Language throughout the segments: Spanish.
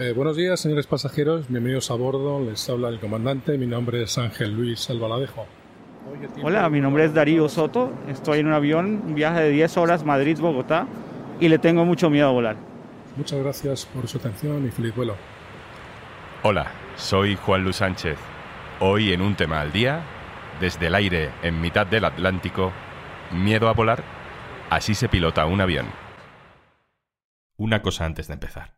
Eh, buenos días, señores pasajeros. Bienvenidos a bordo. Les habla el comandante. Mi nombre es Ángel Luis Albaladejo. Hola, mi nombre es Darío Soto. Estoy en un avión, un viaje de 10 horas Madrid-Bogotá y le tengo mucho miedo a volar. Muchas gracias por su atención y feliz vuelo. Hola, soy Juan Luis Sánchez. Hoy en un tema al día, desde el aire en mitad del Atlántico, miedo a volar, así se pilota un avión. Una cosa antes de empezar.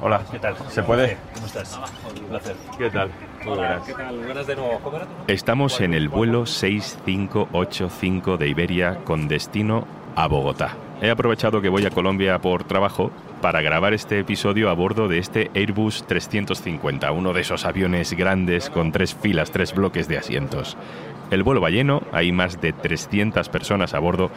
Hola, ¿qué tal? ¿Se puede? ¿Cómo estás? Un placer. ¿Qué tal? Muy buenas. ¿Qué tal? Buenas de nuevo. ¿Cómo era tu nombre? Estamos en el vuelo 6585 de Iberia con destino a Bogotá. He aprovechado que voy a Colombia por trabajo para grabar este episodio a bordo de este Airbus 350, uno de esos aviones grandes con tres filas, tres bloques de asientos. El vuelo va lleno, hay más de 300 personas a bordo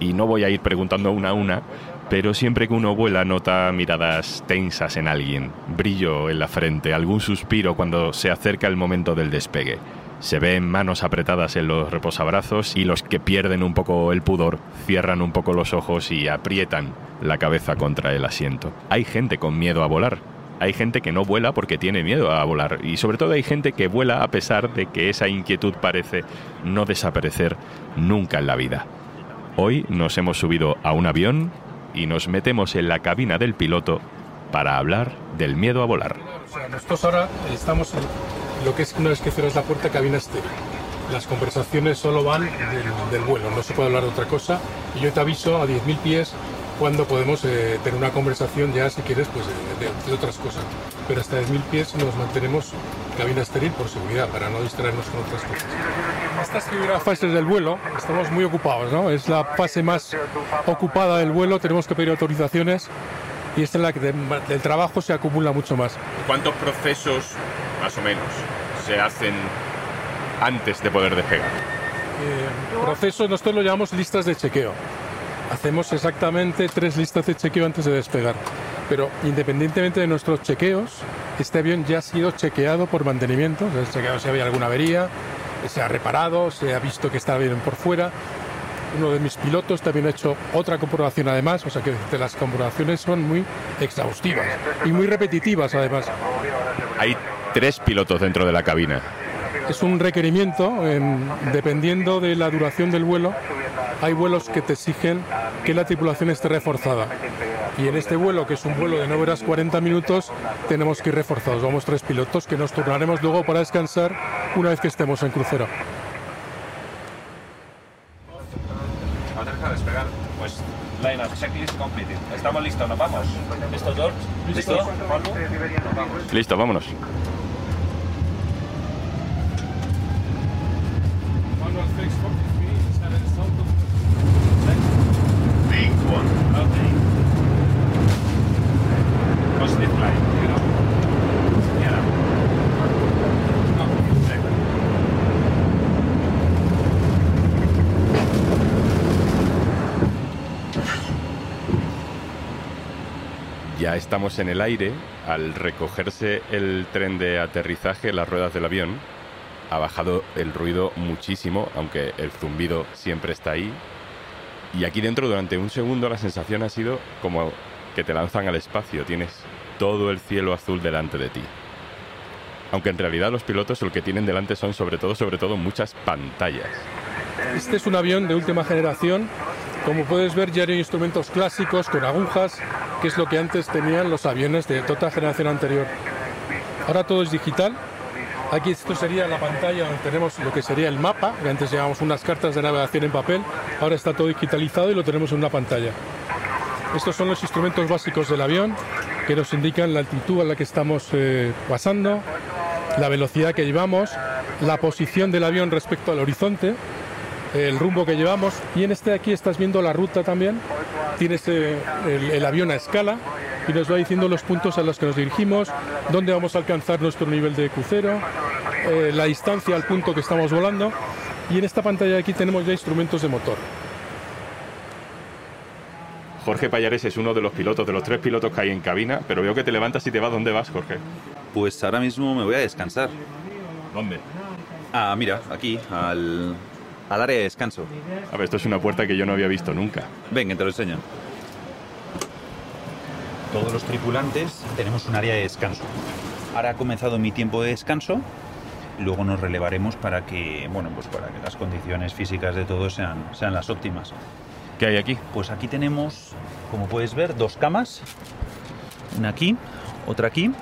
y no voy a ir preguntando una a una, pero siempre que uno vuela nota miradas tensas en alguien, brillo en la frente, algún suspiro cuando se acerca el momento del despegue. Se ven manos apretadas en los reposabrazos y los que pierden un poco el pudor cierran un poco los ojos y aprietan la cabeza contra el asiento. Hay gente con miedo a volar. Hay gente que no vuela porque tiene miedo a volar y sobre todo hay gente que vuela a pesar de que esa inquietud parece no desaparecer nunca en la vida. Hoy nos hemos subido a un avión y nos metemos en la cabina del piloto para hablar del miedo a volar. Nosotros ahora estamos en lo que es una vez que cierras la puerta, cabina estéril. Las conversaciones solo van del, del vuelo, no se puede hablar de otra cosa. Y yo te aviso a 10.000 pies cuando podemos eh, tener una conversación ya, si quieres, pues de, de- de otras cosas. Pero hasta 10.000 pies nos mantenemos cabina estéril por seguridad, para no distraernos con otras cosas. Estas primeras fases del vuelo estamos muy ocupados, ¿no? Es la fase más ocupada del vuelo, tenemos que pedir autorizaciones y esta es la que de- del trabajo se acumula mucho más. ¿Cuántos procesos, más o menos, se hacen antes de poder despegar? Eh, procesos, nosotros lo llamamos listas de chequeo. Hacemos exactamente tres listas de chequeo antes de despegar. Pero independientemente de nuestros chequeos, este avión ya ha sido chequeado por mantenimiento. Se ha chequeado si había alguna avería, se ha reparado, se ha visto que está bien por fuera. Uno de mis pilotos también ha hecho otra comprobación además, o sea que las comprobaciones son muy exhaustivas y muy repetitivas además. Hay tres pilotos dentro de la cabina. Es un requerimiento, en- dependiendo de la duración del vuelo, hay vuelos que te exigen que la tripulación esté reforzada. Y en este vuelo, que es un vuelo de 9 horas 40 minutos, tenemos que ir reforzados. Vamos tres pilotos que nos turnaremos luego para descansar una vez que estemos en crucero. Despegar. Pues line up, checklist completed. Estamos listos, nos vamos. ¿Listo, George? ¿Listo? Vamos. Listo, Ya estamos en el aire. Al recogerse el tren de aterrizaje, las ruedas del avión, ha bajado el ruido muchísimo, aunque el zumbido siempre está ahí. Y aquí dentro, durante un segundo, la sensación ha sido como que te lanzan al espacio. Tienes todo el cielo azul delante de ti. Aunque en realidad los pilotos lo que tienen delante son sobre todo, sobre todo, muchas pantallas. Este es un avión de última generación. Como puedes ver, ya hay instrumentos clásicos con agujas, que es lo que antes tenían los aviones de toda generación anterior. Ahora todo es digital. Aquí esto sería la pantalla donde tenemos lo que sería el mapa, que antes llevábamos unas cartas de navegación en papel, ahora está todo digitalizado y lo tenemos en una pantalla. Estos son los instrumentos básicos del avión que nos indican la altitud a la que estamos eh, pasando, la velocidad que llevamos, la posición del avión respecto al horizonte, el rumbo que llevamos y en este de aquí estás viendo la ruta también. Tienes eh, el, avión a escala y nos va diciendo los puntos a los que nos dirigimos, dónde vamos a alcanzar nuestro nivel de crucero, eh, la distancia al punto que estamos volando Y en esta pantalla de aquí tenemos ya instrumentos de motor. Jorge Payares es uno de los pilotos, de los tres pilotos que hay en cabina, pero veo que te levantas y te vas. ¿Dónde vas, Jorge? Pues ahora mismo me voy a descansar. ¿Dónde? Ah, mira, aquí, al, al área de descanso. A ver, esto es una puerta que yo no había visto nunca. Ven, que te lo enseño. Todos los tripulantes tenemos un área de descanso. Ahora ha comenzado mi tiempo de descanso. Luego nos relevaremos para que, bueno, pues para que las condiciones físicas de todos sean, sean las óptimas. ¿Qué hay aquí? Pues aquí tenemos, como puedes ver, dos camas. Una aquí, otra aquí,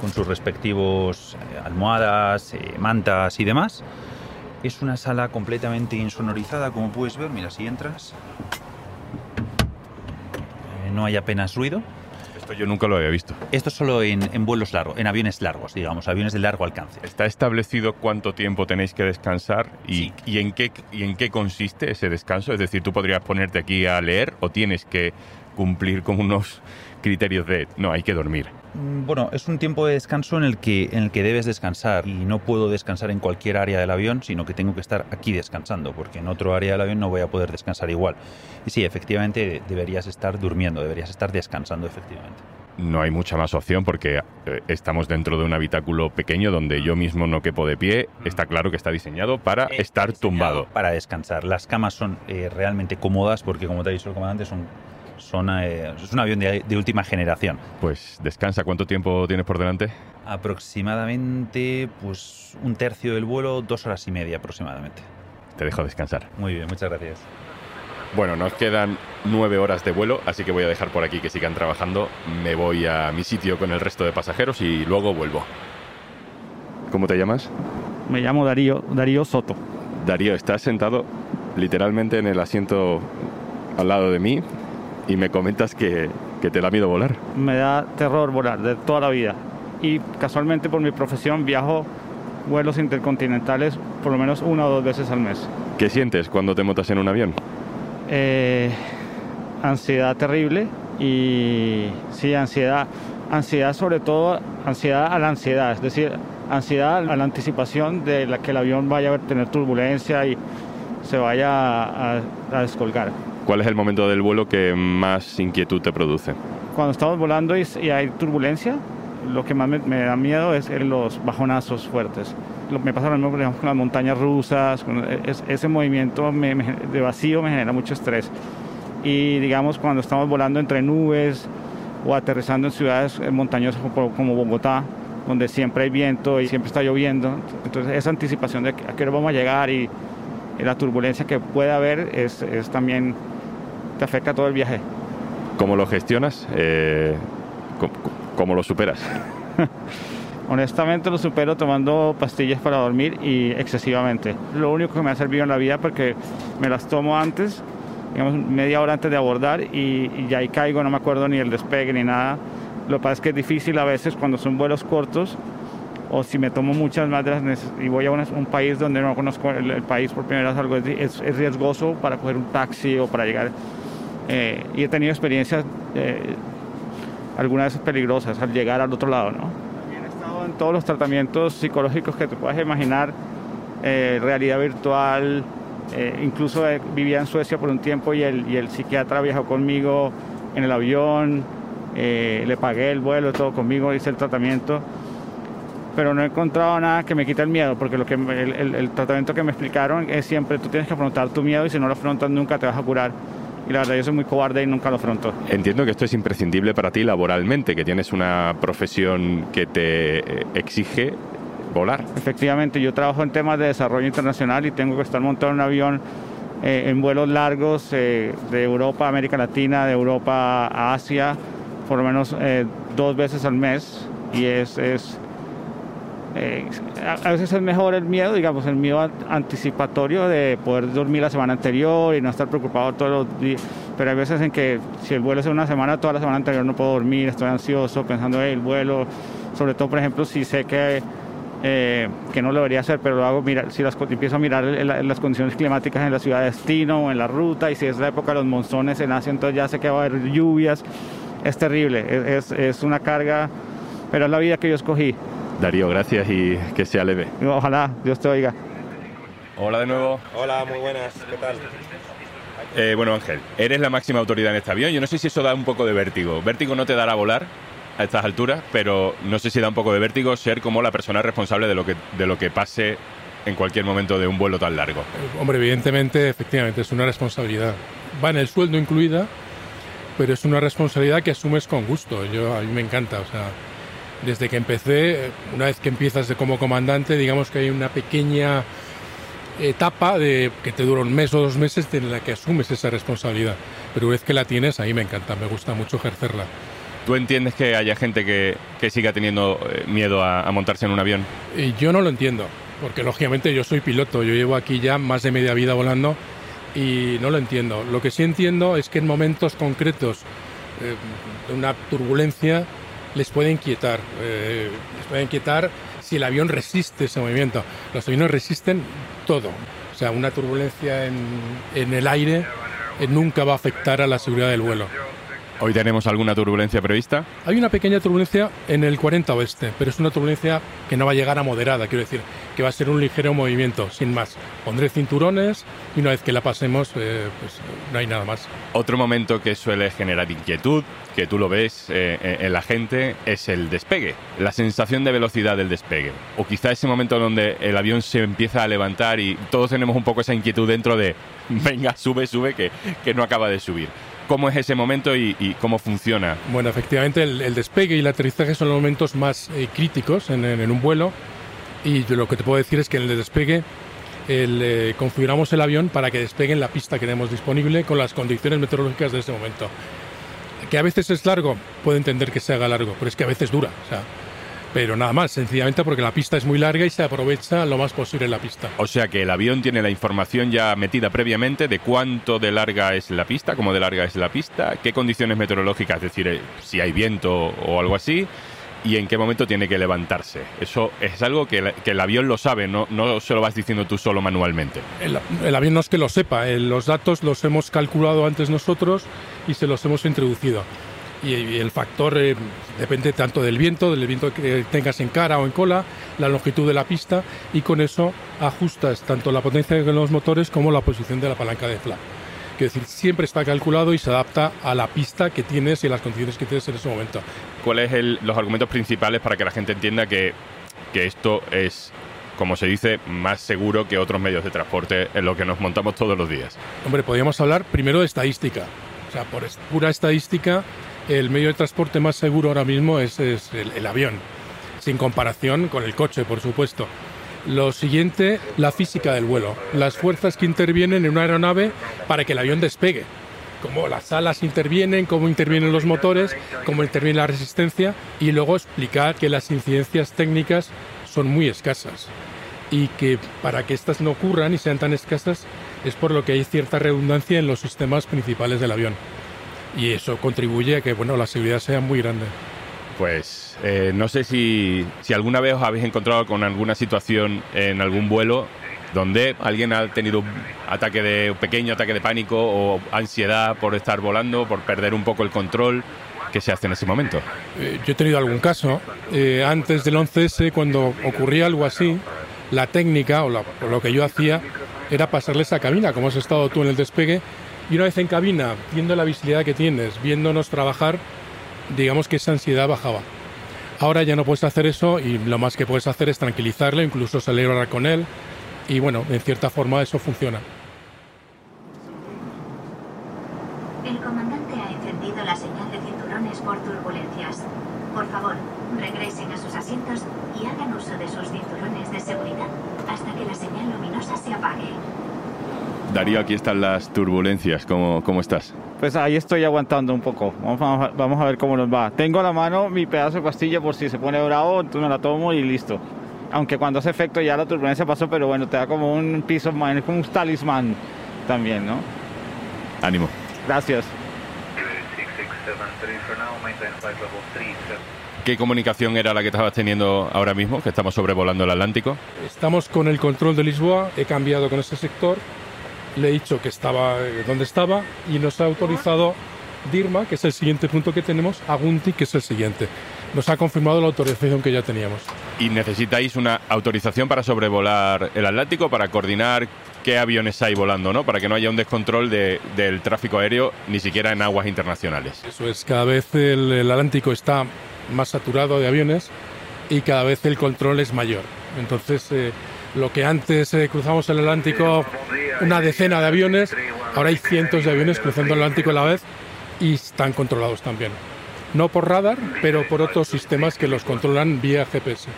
con sus respectivos eh, almohadas, eh, mantas y demás. Es una sala completamente insonorizada, como puedes ver. Mira, si entras, eh, no hay apenas ruido. Esto yo nunca lo había visto. Esto solo en, en vuelos largos, en aviones largos, digamos, aviones de largo alcance. ¿Está establecido cuánto tiempo tenéis que descansar y, Sí. y en, qué, y en qué consiste ese descanso? Es decir, tú podrías ponerte aquí a leer o tienes que cumplir con unos criterios de, no, hay que dormir. Mm, Bueno, es un tiempo de descanso en el que en el que debes descansar y no puedo descansar en cualquier área del avión, sino que tengo que estar aquí descansando, porque en otro área del avión no voy a poder descansar igual. Y sí, efectivamente deberías estar durmiendo, deberías estar descansando efectivamente. No hay mucha más opción porque eh, estamos dentro de un habitáculo pequeño donde yo mismo no quepo de pie. Está claro que está diseñado para Está estar diseñado tumbado. Para descansar. Las camas son eh, realmente cómodas porque, como te ha dicho el comandante, son, son, eh, es un avión de, de última generación. Pues descansa. ¿Cuánto tiempo tienes por delante? Aproximadamente, pues un tercio del vuelo, dos horas y media aproximadamente. Te dejo descansar. Muy bien, muchas gracias. Bueno, nos quedan nueve horas de vuelo, así que voy a dejar por aquí que sigan trabajando. Me voy a mi sitio con el resto de pasajeros y luego vuelvo. ¿Cómo te llamas? Me llamo Darío, Darío Soto. Darío, estás sentado literalmente en el asiento al lado de mí y me comentas que, que te da miedo volar. Me da terror volar de toda la vida. Y casualmente por mi profesión viajo vuelos intercontinentales por lo menos una o dos veces al mes. ¿Qué sientes cuando te montas en un avión? Eh, ansiedad terrible y sí, ansiedad. Ansiedad sobre todo, ansiedad a la ansiedad, es decir, ansiedad a la anticipación de la que el avión vaya a tener turbulencia y se vaya a, a- a descolgar. ¿Cuál es el momento del vuelo que más inquietud te produce? Cuando estamos volando y, y hay turbulencia, lo que más me, me da miedo es los bajonazos fuertes. Lo, me pasa lo mismo ejemplo, con las montañas rusas, con es- ese movimiento me- me- de vacío me genera mucho estrés. Y digamos, cuando estamos volando entre nubes o aterrizando en ciudades eh, montañosas como, como Bogotá, donde siempre hay viento y siempre está lloviendo, entonces esa anticipación de a qué hora vamos a llegar y la turbulencia que puede haber es, es también te afecta todo el viaje. ¿Cómo lo gestionas? Eh, ¿cómo, cómo lo superas? Honestamente lo supero tomando pastillas para dormir y excesivamente. Lo único que me ha servido en la vida porque me las tomo antes, digamos media hora antes de abordar y, y ya ahí caigo, no me acuerdo ni el despegue ni nada. Lo que pasa es que es difícil a veces cuando son vuelos cortos o si me tomo muchas más y voy a una- un país donde no conozco el, el país por primera vez, algo es- es riesgoso para coger un taxi o para llegar. Eh, y he tenido experiencias eh, algunas peligrosas al llegar al otro lado, ¿no? También he estado en todos los tratamientos psicológicos que te puedas imaginar, eh, realidad virtual, eh, incluso eh, vivía en Suecia por un tiempo y el, y el psiquiatra viajó conmigo en el avión, eh, le pagué el vuelo, todo conmigo, hice el tratamiento, pero no he encontrado nada que me quite el miedo, porque lo que el, el- el tratamiento que me explicaron es siempre tú tienes que afrontar tu miedo y si no lo afrontas nunca te vas a curar. Y la verdad yo soy muy cobarde y nunca lo afronto. Entiendo que esto es imprescindible para ti laboralmente, que tienes una profesión que te exige volar. Efectivamente, yo trabajo en temas de desarrollo internacional y tengo que estar montado en un avión eh, en vuelos largos eh, de Europa a América Latina, de Europa a Asia, por lo menos eh, dos veces al mes. Y es, es eh, a, veces es mejor el miedo, digamos, el miedo an- anticipatorio de poder dormir la semana anterior y no estar preocupado todos los días. Pero hay veces en que si el vuelo es una semana, toda la semana anterior no puedo dormir, estoy ansioso pensando en el vuelo. Sobre todo, por ejemplo, si sé que eh, que no lo debería hacer, pero lo hago mirar, si las, empiezo a mirar las condiciones climáticas en la ciudad de destino o en la ruta, y si es la época de los monzones en Asia, entonces ya sé que va a haber lluvias, es terrible, es- es una carga, pero es la vida que yo escogí. Darío, gracias y que sea leve. Ojalá Dios te oiga. Hola de nuevo. Hola, muy buenas, ¿qué tal? Eh, bueno, Ángel, eres la máxima autoridad en este avión. Yo no sé si eso da un poco de vértigo. Vértigo no te dará volar a estas alturas, pero no sé si da un poco de vértigo ser como la persona responsable de lo que, de lo que pase en cualquier momento de un vuelo tan largo. Hombre, evidentemente, efectivamente, es una responsabilidad. Va en el sueldo incluida, pero es una responsabilidad que asumes con gusto. Yo, a mí me encanta, o sea, desde que empecé, una vez que empiezas de como comandante, digamos que hay una pequeña etapa de que te dura un mes o dos meses en la que asumes esa responsabilidad. Pero una vez que la tienes, a mí me encanta, me gusta mucho ejercerla. ¿Tú entiendes que haya gente que, que siga teniendo eh, miedo a, a montarse en un avión? Y yo no lo entiendo, porque lógicamente yo soy piloto, yo llevo aquí ya más de media vida volando y no lo entiendo. Lo que sí entiendo es que en momentos concretos eh, de una turbulencia les puede inquietar, eh, les puede inquietar si el avión resiste ese movimiento. Los aviones resisten todo, o sea, una turbulencia en, el aire eh, nunca va a afectar a la seguridad del vuelo. ¿Hoy tenemos alguna turbulencia prevista? Hay una pequeña turbulencia en el 40 oeste, pero es una turbulencia que no va a llegar a moderada, quiero decir, que va a ser un ligero movimiento, sin más. Pondré cinturones y una vez que la pasemos, eh, pues no hay nada más. Otro momento que suele generar inquietud, que tú lo ves eh, en la gente, es el despegue, la sensación de velocidad del despegue. O quizá ese momento donde el avión se empieza a levantar y todos tenemos un poco esa inquietud dentro de, venga, sube, sube, que, que no acaba de subir. ¿Cómo es ese momento y, y cómo funciona? Bueno, efectivamente el, el, despegue y el aterrizaje son los momentos más eh, críticos en, en, en, un vuelo y yo lo que te puedo decir es que en el despegue el, eh, configuramos el avión para que despegue en la pista que tenemos disponible con las condiciones meteorológicas de ese momento. Que a veces es largo, puedo entender que se haga largo, pero es que a veces dura. O sea, pero nada más, sencillamente porque la pista es muy larga y se aprovecha lo más posible la pista. O sea que el avión tiene la información ya metida previamente de cuánto de larga es la pista, cómo de larga es la pista, qué condiciones meteorológicas, es decir, eh, si hay viento o algo así, y en qué momento tiene que levantarse. Eso es algo que el, que el avión lo sabe, no, no, se lo vas diciendo tú solo manualmente. El, el avión no es que lo sepa, eh, los datos los hemos calculado antes nosotros y se los hemos introducido y, y el factor eh, depende tanto del viento, del viento que tengas en cara o en cola, la longitud de la pista y con eso ajustas tanto la potencia de los motores como la posición de la palanca de flap. Quiero decir, siempre está calculado y se adapta a la pista que tienes y a las condiciones que tienes en ese momento. ¿Cuáles son los argumentos principales para que la gente entienda que, que esto es como se dice, más seguro que otros medios de transporte en lo que nos montamos todos los días? Hombre, podríamos hablar primero de estadística. O sea, por pura estadística, el medio de transporte más seguro ahora mismo es, el, el, avión, sin comparación con el coche, por supuesto. Lo siguiente, la física del vuelo, las fuerzas que intervienen en una aeronave para que el avión despegue. Cómo las alas intervienen, cómo intervienen los motores, cómo interviene la resistencia y luego explicar que las incidencias técnicas son muy escasas y que para que estas no ocurran y sean tan escasas es por lo que hay cierta redundancia en los sistemas principales del avión y eso contribuye a que bueno, la seguridad sea muy grande. Pues eh, no sé si, si alguna vez os habéis encontrado con alguna situación en algún vuelo donde alguien ha tenido un ataque de un pequeño ataque de pánico o ansiedad por estar volando, por perder un poco el control. ¿Qué se hace en ese momento? Eh, yo he tenido algún caso. Eh, antes del 11S, cuando ocurría algo así, la técnica o, la, o lo que yo hacía era pasarle esa cabina, como has estado tú en el despegue, y una vez en cabina, viendo la visibilidad que tienes, viéndonos trabajar, digamos que esa ansiedad bajaba. Ahora ya no puedes hacer eso y lo más que puedes hacer es tranquilizarle, incluso hablar con él y bueno, en cierta forma eso funciona comandante ha encendido la señal de cinturones por turbulencias. Por favor, regresen a sus asientos y hagan uso de sus cinturones de seguridad hasta que la señal luminosa se apague. Darío, aquí están las turbulencias. ¿Cómo, cómo estás? Pues ahí estoy aguantando un poco. Vamos a, vamos a, ver cómo nos va. Tengo a la mano mi pedazo de pastilla por si se pone bravo, entonces me la tomo y listo. Aunque cuando hace efecto ya la turbulencia pasó, pero bueno, te da como un piso, es como un talismán también, ¿no? Ánimo. Gracias. ¿Qué comunicación era la que estabas teniendo ahora mismo, que estamos sobrevolando el Atlántico? Estamos con el control de Lisboa, he cambiado con ese sector le he dicho que estaba donde estaba y nos ha autorizado Dirma, que es el siguiente punto que tenemos, a Gunti, que es el siguiente. Nos ha confirmado la autorización que ya teníamos. y necesitáis una autorización para sobrevolar el Atlántico, para coordinar qué aviones hay volando, ¿no? Para que no haya un descontrol de- del tráfico aéreo, ni siquiera en aguas internacionales. Eso es, cada vez el, el Atlántico está más saturado de aviones y cada vez el control es mayor. Entonces, eh, lo que antes eh, cruzamos el Atlántico una decena de aviones, ahora hay cientos de aviones cruzando el Atlántico a la vez y están controlados también. No por radar, pero por otros sistemas que los controlan vía GPS.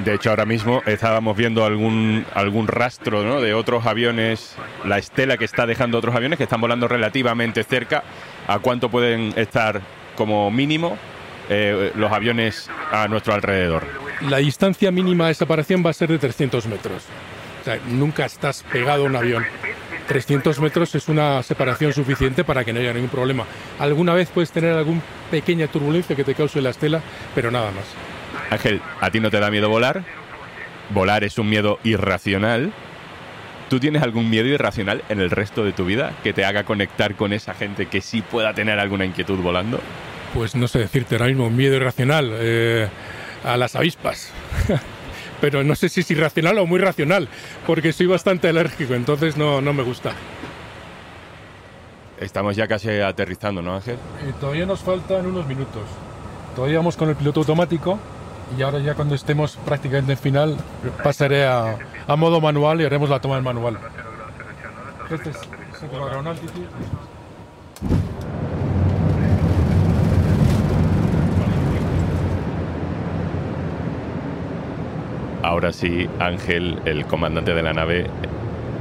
De hecho, ahora mismo estábamos viendo algún, algún rastro ¿no? de otros aviones, la estela que está dejando otros aviones que están volando relativamente cerca. ¿A cuánto pueden estar como mínimo eh, los aviones a nuestro alrededor? La distancia mínima de separación va a ser de 300 metros. O sea, nunca estás pegado a un avión. 300 metros es una separación suficiente para que no haya ningún problema. Alguna vez puedes tener alguna pequeña turbulencia que te cause la estela, pero nada más. Ángel, ¿a ti no te da miedo volar? Volar es un miedo irracional. ¿Tú tienes algún miedo irracional en el resto de tu vida que te haga conectar con esa gente que sí pueda tener alguna inquietud volando? Pues no sé decirte ahora mismo, miedo irracional eh, a las avispas. pero no sé si es irracional o muy racional, porque soy bastante alérgico, entonces no, no me gusta. Estamos ya casi aterrizando, ¿no, Ángel? Eh, todavía nos faltan unos minutos. Todavía vamos con el piloto automático y ahora ya cuando estemos prácticamente en final pasaré a, a modo manual y haremos la toma del manual. Este es Second Ground Ahora sí, Ángel, el comandante de la nave,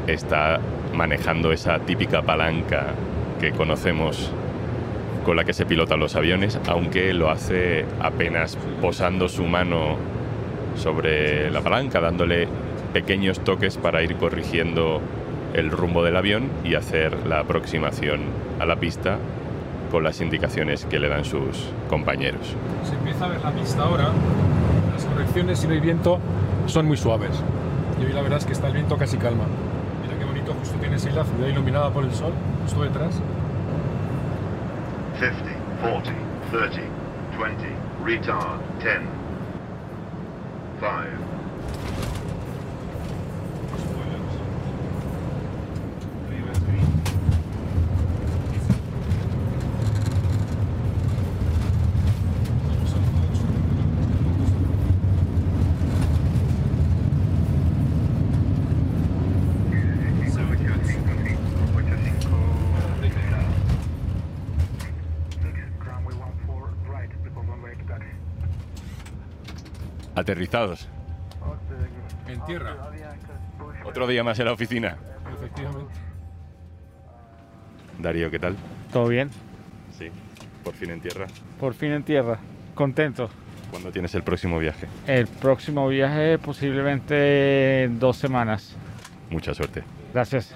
está manejando esa típica palanca que conocemos con la que se pilotan los aviones, aunque lo hace apenas posando su mano sobre la palanca, dándole pequeños toques para ir corrigiendo el rumbo del avión y hacer la aproximación a la pista con las indicaciones que le dan sus compañeros. Se empieza a ver la pista ahora. Las correcciones si no viento son muy suaves. Y hoy la verdad es que está el viento casi calma. Mira qué bonito, justo tienes ahí la ciudad iluminada por el sol, justo detrás. 50, 40, 30, 20, retard, 10, 5, Aterrizados. En tierra, Otro día más en la oficina. efectivamente. Darío, ¿qué tal? ¿Todo bien? Sí, por fin en tierra. Por fin en tierra. Contento. ¿Cuándo tienes el próximo viaje? El próximo viaje posiblemente en dos semanas. Mucha suerte. Gracias.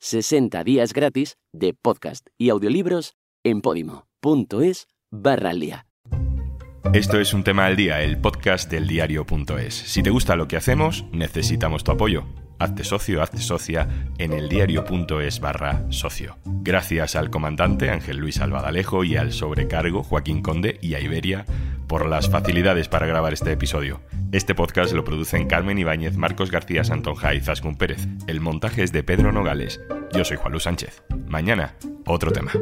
60 días gratis de podcast y audiolibros en podimo.es barra al día. esto es un tema al día, el podcast del diario.es. Si te gusta lo que hacemos, necesitamos tu apoyo. Hazte socio, hazte socia en eldiario.es barra socio. Gracias al comandante Ángel Luis Albadalejo y al sobrecargo Joaquín Conde y a Iberia por las facilidades para grabar este episodio. Este podcast lo producen Carmen Ibáñez, Marcos García Santonja y Zascun Pérez. El montaje es de Pedro Nogales. Yo soy Juan Luis Sánchez. Mañana, otro tema.